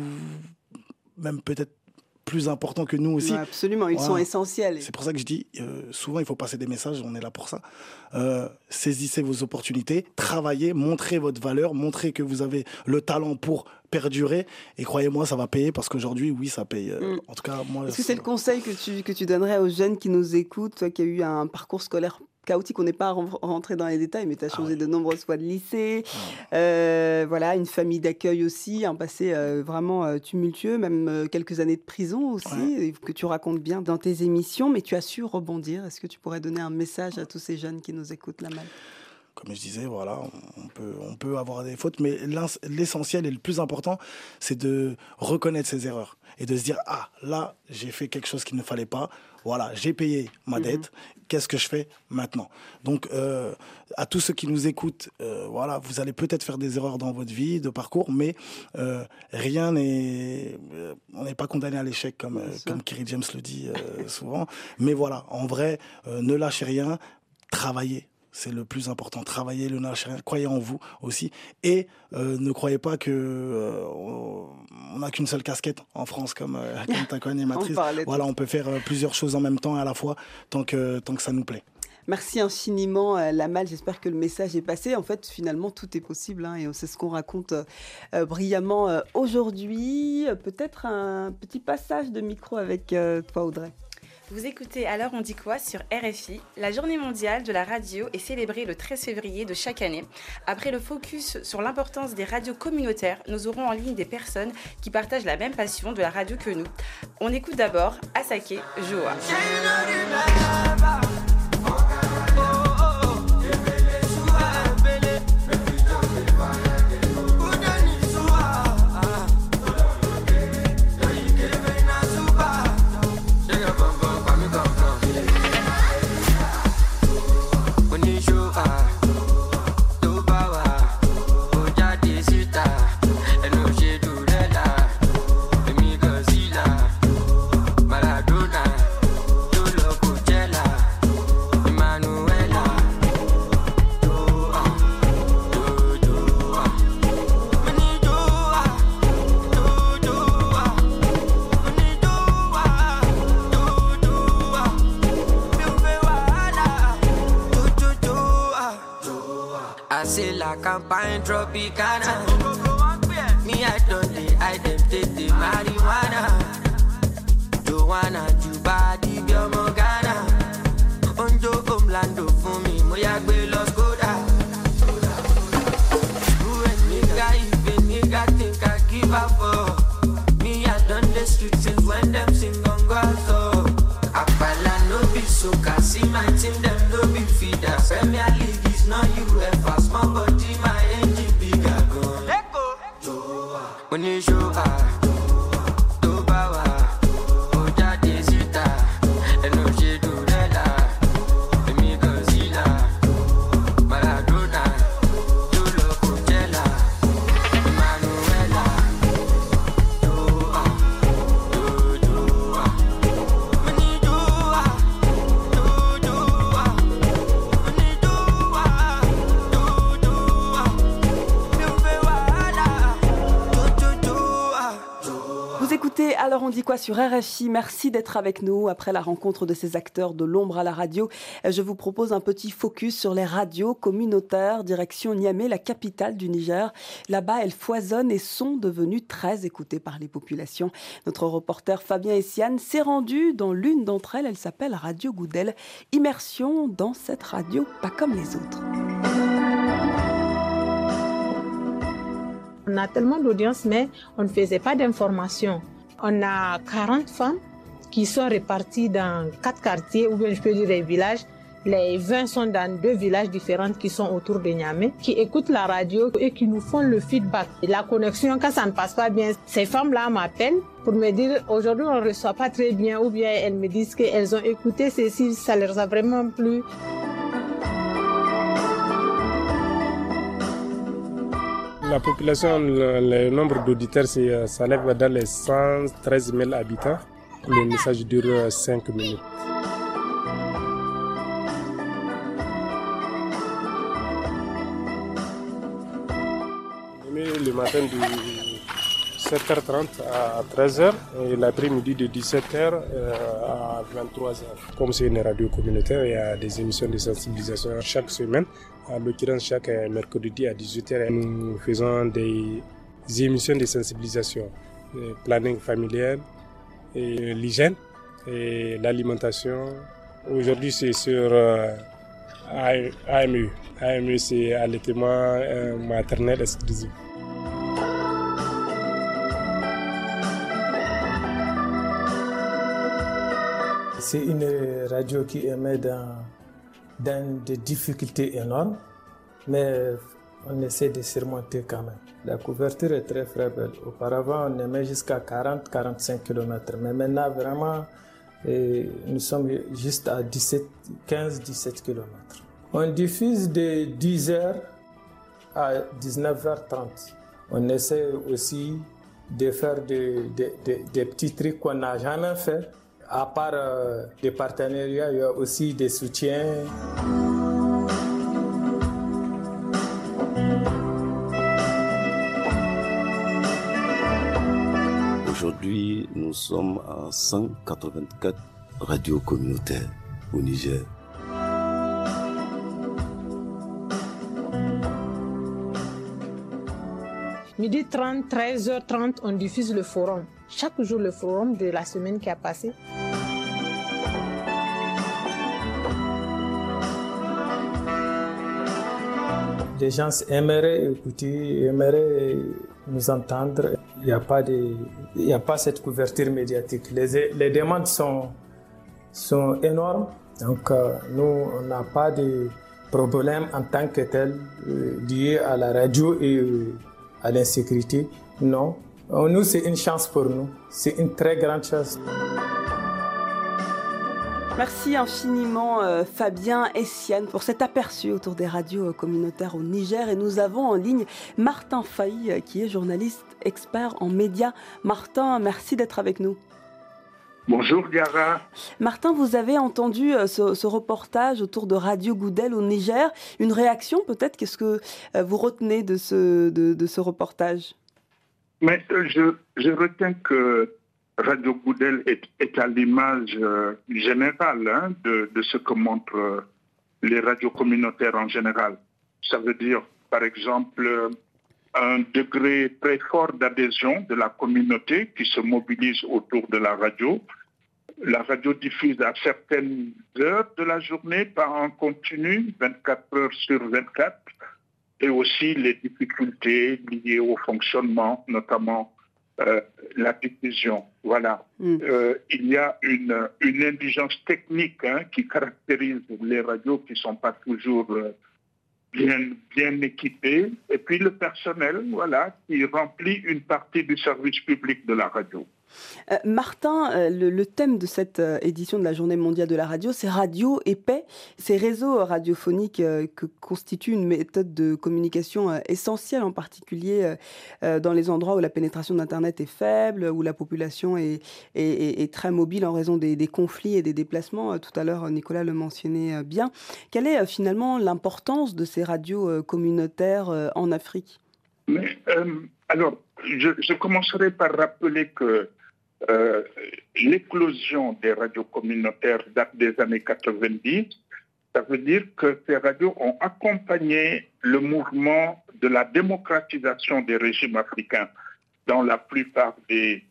Speaker 9: même peut-être plus importants que nous aussi.
Speaker 2: Ouais, absolument, ils
Speaker 9: Voilà.
Speaker 2: sont essentiels.
Speaker 9: C'est pour ça que je dis, euh, souvent, il faut passer des messages, on est là pour ça. Euh, saisissez vos opportunités, travaillez, montrez votre valeur, montrez que vous avez le talent pour perdurer. Et croyez-moi, ça va payer parce qu'aujourd'hui, oui, ça paye. Euh,
Speaker 2: Mm.
Speaker 9: En tout cas, moi,
Speaker 2: Est-ce que c'est le conseil que tu, que tu donnerais aux jeunes qui nous écoutent, toi qui as eu un parcours scolaire chaotique, on n'est pas ren- rentré dans les détails, mais tu as
Speaker 9: Ah
Speaker 2: changé de nombreuses fois de lycée, Euh, voilà, une famille d'accueil aussi, un passé euh, vraiment euh, tumultueux, même quelques années de prison aussi, que tu racontes bien dans tes émissions, mais tu as su rebondir. Est-ce que tu pourrais donner un message à tous ces jeunes qui nous écoutent là mal?
Speaker 9: Comme je disais, voilà, on peut, on peut avoir des fautes, mais l'essentiel et le plus important, c'est de reconnaître ses erreurs et de se dire ah là j'ai fait quelque chose qu'il ne fallait pas, voilà j'ai payé ma dette, qu'est-ce que je fais maintenant? Donc euh, à tous ceux qui nous écoutent, euh, voilà, vous allez peut-être faire des erreurs dans votre vie de parcours, mais euh, rien n'est, on n'est pas condamné à l'échec comme comme Kerry James le dit souvent, mais voilà, en vrai, ne lâchez rien, travaillez. C'est le plus important. Travaillez, le lâchez rien. Croyez en vous aussi. Et euh, ne croyez pas que euh, on n'a qu'une seule casquette en France comme, euh, comme ta co-animatrice.
Speaker 2: De
Speaker 9: Voilà, on peut faire euh, plusieurs choses en même temps et à la fois tant que, tant que ça nous plaît.
Speaker 2: Merci infiniment, Lamal. J'espère que le message est passé. En fait, finalement, tout est possible hein, et c'est ce qu'on raconte euh, brillamment euh, aujourd'hui. Peut-être un petit passage de micro avec euh, toi, Audrey.
Speaker 3: Vous écoutez Alors on dit quoi sur RFI La journée mondiale de la radio est célébrée le 13 février de chaque année. Après le focus sur l'importance des radios communautaires, nous aurons en ligne des personnes qui partagent la même passion de la radio que nous. On écoute d'abord Asake Joa.
Speaker 12: I say la campagne tropicana. Me, I don't dey, I dem take the marijuana. Joanna, Juba, di biomo Ghana. Onjo Omlando fún mi, mo yá gbé lọ Skoda. Nigga, if a nigga think I give up for? Me, I done the street since when them sing on so. Oh. Apala no be soca, see my team, them no be feeder. Premier League now you ever body, my engine gun. Let go.
Speaker 2: When you show up. Dit quoi sur RFI Merci d'être avec nous après la rencontre de ces acteurs de l'ombre à la radio. Euh, Je vous propose un petit focus sur les radios communautaires direction Niamey, la capitale du Niger. Là-bas, elles foisonnent et sont devenues très écoutées par les populations. Notre reporter Fabien Essiane s'est rendu dans l'une d'entre elles. Elle s'appelle Radio Goudel. Immersion dans cette radio pas comme les autres.
Speaker 13: On a tellement d'audience, mais on ne faisait pas d'information. On a 40 femmes qui sont réparties dans quatre quartiers, ou bien je peux dire des villages. Les 20 sont dans deux villages différents qui sont autour de Niamey, qui écoutent la radio et qui nous font le feedback. La connexion, quand ça ne passe pas bien, ces femmes-là m'appellent pour me dire aujourd'hui on ne reçoit pas très bien, ou bien elles me disent qu'elles ont écouté ceci, ça leur a vraiment plu.
Speaker 14: La population, le, nombre d'auditeurs, c'est, euh, dans les 113 000 habitants. Le message dure 5 minutes. Mais le matin 7h30 à 13h et l'après-midi de 17h à 23h. Comme c'est une radio communautaire, il y a des émissions de sensibilisation chaque semaine. En l'occurrence, chaque mercredi à 18h, nous faisons des émissions de sensibilisation, le planning familial, l'hygiène et l'alimentation. Aujourd'hui, c'est sur euh, AMU. AMU, c'est allaitement euh, maternel exclusif.
Speaker 15: C'est une radio qui émet dans, des difficultés énormes, mais on essaie de surmonter quand même. La couverture est très faible. Auparavant, on émet jusqu'à 40-45 km, mais maintenant, vraiment, et nous sommes juste à 15-17 km. On diffuse de 10h à 19h30. On essaie aussi de faire des petits trucs qu'on n'a jamais fait. À part euh, des partenariats, il y a aussi des soutiens.
Speaker 16: Aujourd'hui, nous sommes à 184 radios communautaires au Niger.
Speaker 13: Midi 30, 13h30, on diffuse le forum. Chaque jour, le forum de la semaine qui a passé.
Speaker 15: Les gens aimeraient écouter, aimeraient nous entendre. Il n'y a, pas a pas cette couverture médiatique. Les, les demandes sont, sont énormes. Donc, euh, nous, on n'a pas de problème en tant que tel euh, lié à la radio et euh, à l'insécurité. Non. Nous, c'est une chance pour nous. C'est une très grande chance.
Speaker 2: Merci infiniment euh, Fabien et Siane pour cet aperçu autour des radios euh, communautaires au Niger. Et nous avons en ligne Martin Failly euh, qui est journaliste expert en médias. Martin, merci d'être avec nous.
Speaker 17: Bonjour Gara.
Speaker 2: Martin, vous avez entendu ce, reportage autour de Radio Goudel au Niger. Une réaction peut-être? Qu'est-ce que vous retenez de ce, de, ce reportage?
Speaker 17: Mais je, je retiens que Radio Goudel est, à l'image euh, générale hein, de, ce que montrent euh, les radios communautaires en général. Ça veut dire, par exemple, euh, un degré très fort d'adhésion de la communauté qui se mobilise autour de la radio. La radio diffuse à certaines heures de la journée, pas en continu, 24 heures sur 24, et aussi les difficultés liées au fonctionnement, notamment euh, la diffusion. Voilà.
Speaker 2: Mm.
Speaker 17: Euh, il y a une, une indigence technique hein, qui caractérise les radios qui ne sont pas toujours euh, bien, bien équipées. Et puis le personnel, voilà, qui remplit une partie du service public de la radio.
Speaker 2: Euh, Martin, euh, le, thème de cette euh, édition de la Journée mondiale de la radio, c'est radio et paix. Ces réseaux radiophoniques que constituent une méthode de communication essentielle, en particulier dans les endroits où la pénétration d'Internet est faible, où la population est, très mobile en raison des, conflits et des déplacements. Tout à l'heure, Nicolas le mentionnait bien. Quelle est finalement l'importance de ces radios communautaires en Afrique?
Speaker 17: Alors, je, commencerai par rappeler que euh, l'éclosion des radios communautaires date des années 90. Ça veut dire que ces radios ont accompagné le mouvement de la démocratisation des régimes africains dans la plupart des,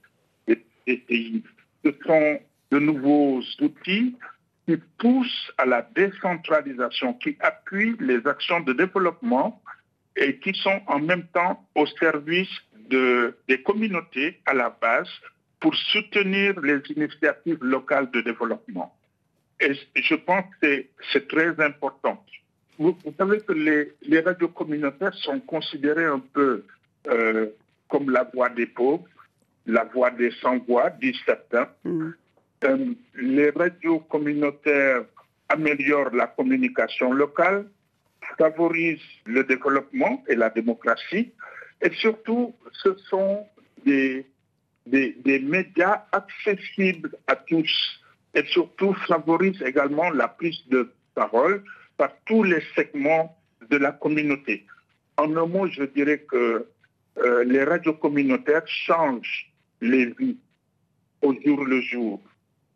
Speaker 17: pays. Ce sont de nouveaux outils qui poussent à la décentralisation, qui appuient les actions de développement et qui sont en même temps au service de, des communautés à la base pour soutenir les initiatives locales de développement. Et je pense que c'est très important. Vous, savez que les, les, radios communautaires sont considérées un peu euh, comme la voix des pauvres, la voix des sans-voix, disent certains.
Speaker 2: Mm.
Speaker 17: Euh, les radios communautaires améliorent la communication locale, favorisent le développement et la démocratie, et surtout, ce sont des des, médias accessibles à tous et surtout favorise également la prise de parole par tous les segments de la communauté. En un mot, je dirais que euh, les radios communautaires changent les vies au jour le jour.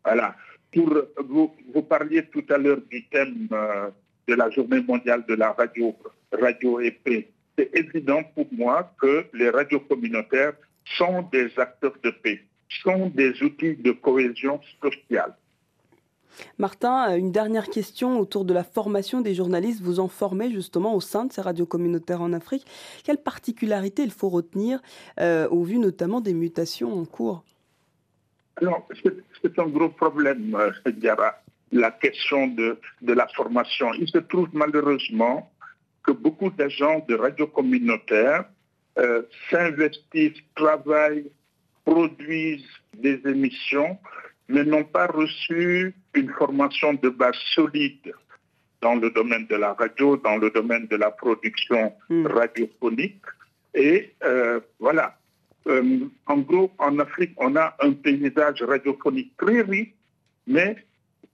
Speaker 17: Voilà. Pour, vous, vous parliez tout à l'heure du thème euh, de la journée mondiale de la radio, radio et paix. C'est évident pour moi que les radios communautaires sont des acteurs de paix, sont des outils de cohésion sociale.
Speaker 2: Martin, euh, une dernière question autour de la formation des journalistes. Vous en formez justement au sein de ces radios communautaires en Afrique. Quelle particularité il faut retenir euh, au vu notamment des mutations en cours?
Speaker 17: Alors, c'est- un gros problème, euh, Diara, la question de, de la formation. Il se trouve malheureusement que beaucoup d'agents de radios communautaires euh, s'investissent, travaillent, produisent des émissions, mais n'ont pas reçu une formation de base solide dans le domaine de la radio, dans le domaine de la production radiophonique. Et euh, voilà. Euh, en gros, en Afrique, on a un paysage radiophonique très riche, mais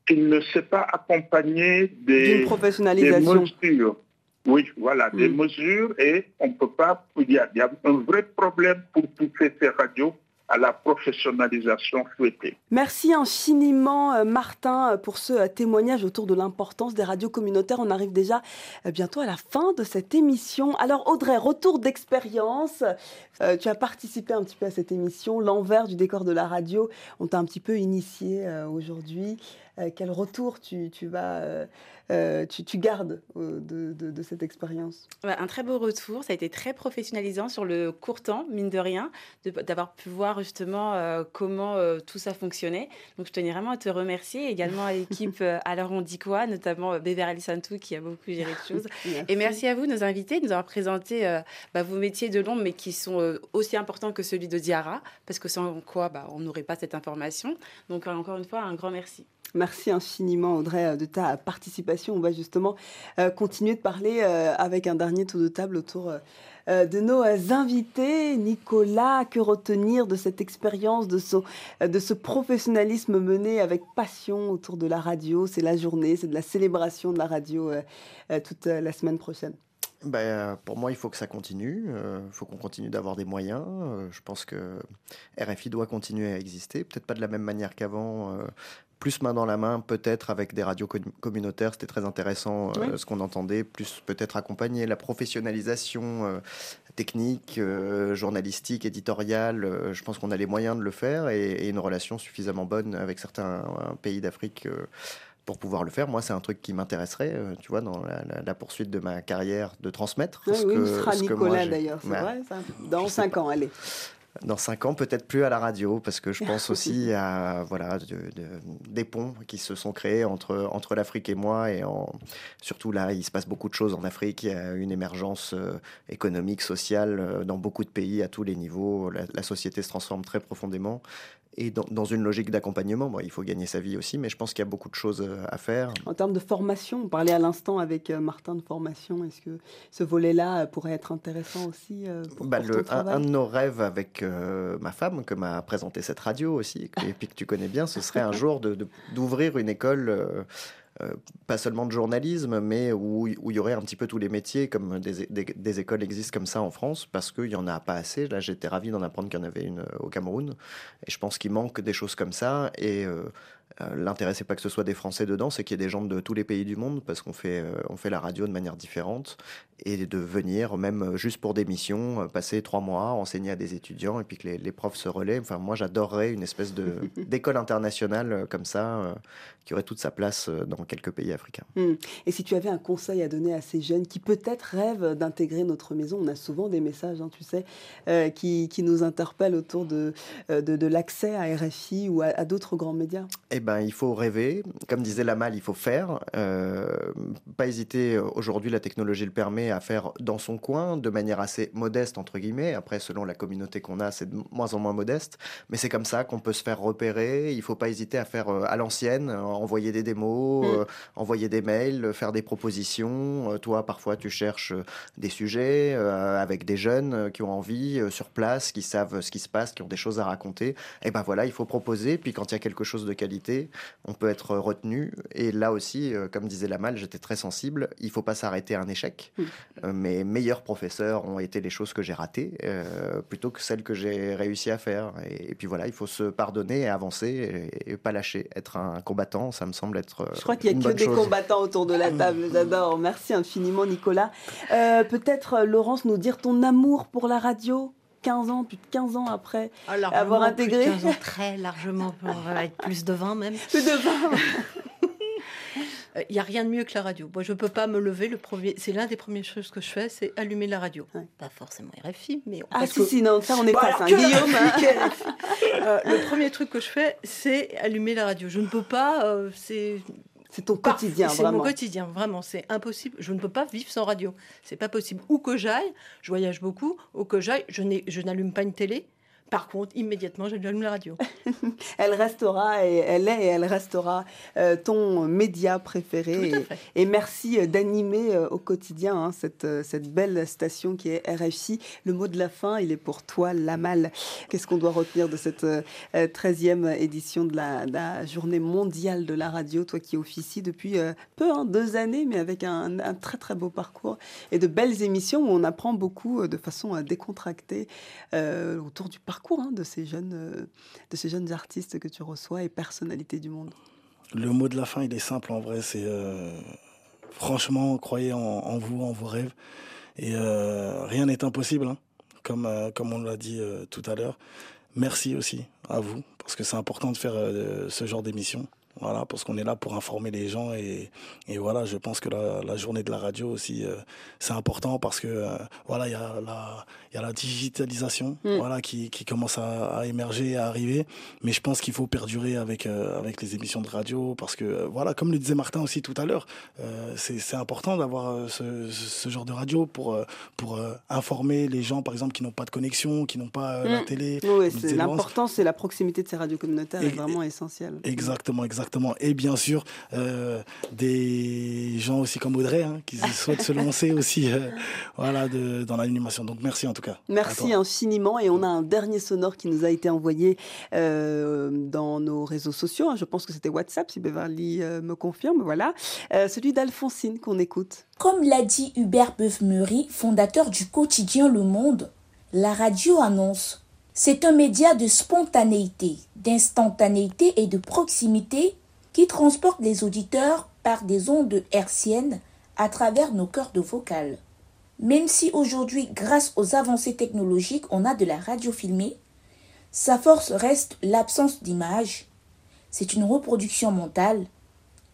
Speaker 17: qui ne s'est pas accompagné des, des mesures. Oui, voilà, des mesures et on ne peut pas. Il y, a, il y a un vrai problème pour pousser ces radios à la professionnalisation souhaitée.
Speaker 2: Merci infiniment euh, Martin euh, pour ce euh, témoignage autour de l'importance des radios communautaires. On arrive déjà bientôt à la fin de cette émission. Alors Audrey, retour d'expérience. Euh, tu as participé un petit peu à cette émission, l'envers du décor de la radio. On t'a un petit peu initié euh, aujourd'hui. Euh, quel retour tu, tu vas, euh, euh, tu, tu gardes de, de- de cette expérience?
Speaker 3: Ouais, un très beau retour. Ça a été très professionnalisant sur le court temps, mine de rien, de- d'avoir pu voir justement comment tout ça fonctionnait. Donc, je tenais vraiment à te remercier, également à l'équipe Alors on dit quoi, notamment Beverly Santou qui a beaucoup géré les choses.
Speaker 2: Merci.
Speaker 3: Et merci à vous, nos invités, de nous avoir présenté euh, bah, vos métiers de l'ombre, mais qui sont euh, aussi importants que celui de Diara, parce que sans quoi bah, on n'aurait pas cette information. Donc, encore une fois, un grand merci.
Speaker 2: Merci infiniment Audrey euh, de ta participation. On va justement euh, continuer de parler euh, avec un dernier tour de table autour de nos invités. Nicolas, que retenir de cette expérience, de euh, de ce professionnalisme mené avec passion autour de la radio? C'est la journée, c'est de la célébration de la radio toute la semaine prochaine.
Speaker 8: Ben, pour moi, il faut que ça continue. Il faut qu'on continue d'avoir des moyens. Je pense que RFI doit continuer à exister. Peut-être pas de la même manière qu'avant. Plus main dans la main, peut-être avec des radios com- communautaires. C'était très intéressant euh, ce qu'on entendait. Plus peut-être accompagner la professionnalisation euh, technique, euh, journalistique, éditoriale. Je pense qu'on a les moyens de le faire et, et une relation suffisamment bonne avec certains pays d'Afrique. pour pouvoir le faire, moi, c'est un truc qui m'intéresserait, tu vois, dans la, la- la poursuite de ma carrière, de transmettre.
Speaker 2: Ah
Speaker 8: ce
Speaker 2: oui,
Speaker 8: que-
Speaker 2: où sera
Speaker 8: ce
Speaker 2: Nicolas d'ailleurs, c'est vrai ça Dans
Speaker 8: Je sais
Speaker 2: cinq ans, allez.
Speaker 8: Dans cinq ans, peut-être plus à la radio, parce que je pense aussi à voilà de- de- des ponts qui se sont créés entre entre l'Afrique et moi, et en, surtout là, il se passe beaucoup de choses en Afrique. Il y a une émergence euh, économique, sociale euh, dans beaucoup de pays à tous les niveaux. La, la société se transforme très profondément. Et dans, dans une logique d'accompagnement, bon, il faut gagner sa vie aussi, mais je pense qu'il y a beaucoup de choses euh, à faire.
Speaker 2: En termes de formation, on parlait à l'instant avec euh, Martin de formation. Est-ce que ce volet-là euh, pourrait être intéressant aussi pour,
Speaker 8: Bah,
Speaker 2: pour
Speaker 8: le-
Speaker 2: ton
Speaker 8: un, de nos rêves avec euh, ma femme, que m'a présenté cette radio aussi, et puis que tu connais bien, ce serait un jour de- de- d'ouvrir une école, euh, pas seulement de journalisme, mais où, il y aurait un petit peu tous les métiers, comme des, des- des écoles existent comme ça en France, parce qu'il n'y en a pas assez. Là, j'étais ravi d'en apprendre qu'il y en avait une euh, au Cameroun, et je pense qu'il manque des choses comme ça, et euh, euh, L'intérêt, c'est pas que ce soit des Français dedans, c'est qu'il y ait des gens de tous les pays du monde, parce qu'on fait, euh, on fait la radio de manière différente, et de venir, même euh, juste pour des missions, euh, passer trois mois, enseigner à des étudiants, et puis que les, les profs se relaient. Enfin, moi, j'adorerais une espèce de d'école internationale euh, comme ça, euh, qui aurait toute sa place euh, dans quelques pays africains.
Speaker 2: Hmm. Et si tu avais un conseil à donner à ces jeunes qui peut-être rêvent d'intégrer notre maison, on a souvent des messages, hein, tu sais, euh, qui, qui nous interpellent autour de, euh, de, de l'accès à RFI ou à, à d'autres grands médias.
Speaker 8: Eh ben, il faut rêver. Comme disait Lamal, il faut faire. Euh, pas hésiter. Aujourd'hui, la technologie le permet à faire dans son coin, de manière assez modeste entre guillemets. Après, selon la communauté qu'on a, c'est de moins en moins modeste. Mais c'est comme ça qu'on peut se faire repérer. Il faut pas hésiter à faire à l'ancienne, envoyer des démos,
Speaker 2: Mm.
Speaker 8: euh, envoyer des mails, euh, faire des propositions. Euh, toi, parfois, tu cherches des sujets avec des jeunes qui ont envie sur place, qui savent ce qui se passe, qui ont des choses à raconter. Et ben voilà, il faut proposer. Puis quand il y a quelque chose de qualité, on peut être retenu. Et là aussi, comme disait Lamal, j'étais très sensible. Il faut pas s'arrêter à un échec. Euh, mes meilleurs professeurs ont été les choses que j'ai ratées euh, plutôt que celles que j'ai réussi à faire. Et, et puis voilà, il faut se pardonner et avancer et, et pas lâcher. Être un combattant, ça me semble être. euh,
Speaker 2: Je crois qu'il n'y a que des
Speaker 8: chose.
Speaker 2: combattants autour de la table, j'adore. Merci infiniment, Nicolas. Euh, Peut-être, euh, Laurence, nous dire ton amour pour la radio 15 ans, plus de 15 ans après
Speaker 4: Ah,
Speaker 2: avoir
Speaker 4: plus de
Speaker 2: intégré.
Speaker 4: 15 ans, très largement, pour, euh, avec plus de 20 même.
Speaker 2: Plus de 20
Speaker 4: Il n'y a rien de mieux que la radio. Moi, je ne peux pas me lever. Le premier, c'est l'un des premières choses que je fais, c'est allumer la radio. Pas forcément RFI, mais
Speaker 2: Ah,
Speaker 4: parce
Speaker 2: si,
Speaker 4: que-
Speaker 2: si, non, ça, on est
Speaker 4: Bon, alors
Speaker 2: hein,
Speaker 4: que-
Speaker 2: Guillaume, hein.
Speaker 4: Euh, le premier truc que je fais, c'est allumer la radio. Je ne peux pas. euh, c'est
Speaker 2: C'est ton quotidien,
Speaker 4: C'est mon quotidien, vraiment. C'est impossible. Je ne peux pas vivre sans radio. C'est pas possible. Où que j'aille, je voyage beaucoup. Où que j'aille, je n'allume pas une télé. Par contre, immédiatement, j'allume la radio.
Speaker 2: Elle restera et elle est et elle restera euh, ton média préféré.
Speaker 4: Tout à
Speaker 2: Et,
Speaker 4: fait.
Speaker 2: et merci euh, d'animer euh, au quotidien hein, cette, cette belle station qui est RFI. Le mot de la fin, il est pour toi, Lamal. Qu'est-ce qu'on doit retenir de cette euh, euh, 13e édition de la, de la journée mondiale de la radio, toi qui officies depuis peu, hein, deux années, mais avec un, un très très beau parcours et de belles émissions où on apprend beaucoup de façon euh, décontractée autour du parcours hein, de, ces jeunes, euh, de ces jeunes artistes que tu reçois et personnalités du monde.
Speaker 9: Le mot de la fin, il est simple en vrai. C'est euh, franchement, croyez en, vous, en vos rêves. Et euh, rien n'est impossible, hein, comme, comme on l'a dit tout à l'heure. Merci aussi à vous, parce que c'est important de faire ce genre d'émission. Voilà, parce qu'on est là pour informer les gens et, et voilà, je pense que la, la journée de la radio aussi, euh, c'est important parce que euh, voilà, il y a la, il y a la digitalisation,
Speaker 18: Mm.
Speaker 9: voilà, qui, qui commence à, à émerger, à arriver. Mais je pense qu'il faut perdurer avec euh, avec les émissions de radio parce que voilà, comme le disait Martin aussi tout à l'heure, c'est important d'avoir ce, ce genre de radio pour pour informer les gens, par exemple, qui n'ont pas de connexion, qui n'ont pas euh, la
Speaker 2: Mm.
Speaker 9: télé.
Speaker 2: Oui, l'important, c'est la proximité de ces radios communautaires est
Speaker 9: Et-
Speaker 2: vraiment essentielle.
Speaker 9: Exactement, exactement. Et bien sûr, euh, des gens aussi comme Audrey, hein, qui souhaitent se lancer aussi euh, voilà, de, dans l'animation. Donc merci en tout cas.
Speaker 2: Merci infiniment. Et on a un dernier sonore qui nous a été envoyé euh, dans nos réseaux sociaux. hein. Je pense que c'était WhatsApp, si Beverly euh, me confirme. Voilà. Euh, celui d'Alphonsine qu'on écoute.
Speaker 18: Comme l'a dit Hubert Beuve-Meury, fondateur du quotidien Le Monde, la radio annonce. C'est un média de spontanéité, d'instantanéité et de proximité qui transporte les auditeurs par des ondes hertziennes à travers nos cordes vocales. Même si aujourd'hui, grâce aux avancées technologiques, on a de la radio filmée, sa force reste l'absence d'image. C'est une reproduction mentale,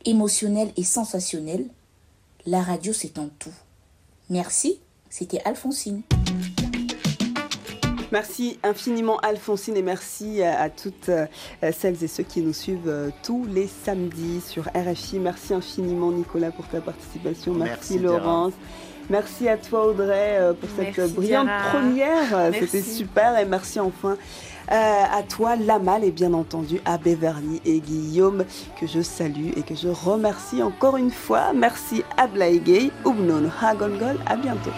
Speaker 18: émotionnelle et sensationnelle. La radio, c'est un tout. Merci, c'était Alphonsine.
Speaker 2: Merci infiniment Alphonsine et merci à, à toutes euh, celles et ceux qui nous suivent euh, tous les samedis sur RFI. Merci infiniment Nicolas pour ta participation. Merci,
Speaker 8: Merci,
Speaker 2: Laurence. Merci à toi Audrey euh, pour cette
Speaker 3: Merci,
Speaker 2: brillante première. Euh. C'était super et merci enfin euh, à toi Lamal et bien entendu à Beverly et Guillaume que je salue et que je remercie encore une fois. Merci à Blaigay, Oubnon Hagongol. À bientôt.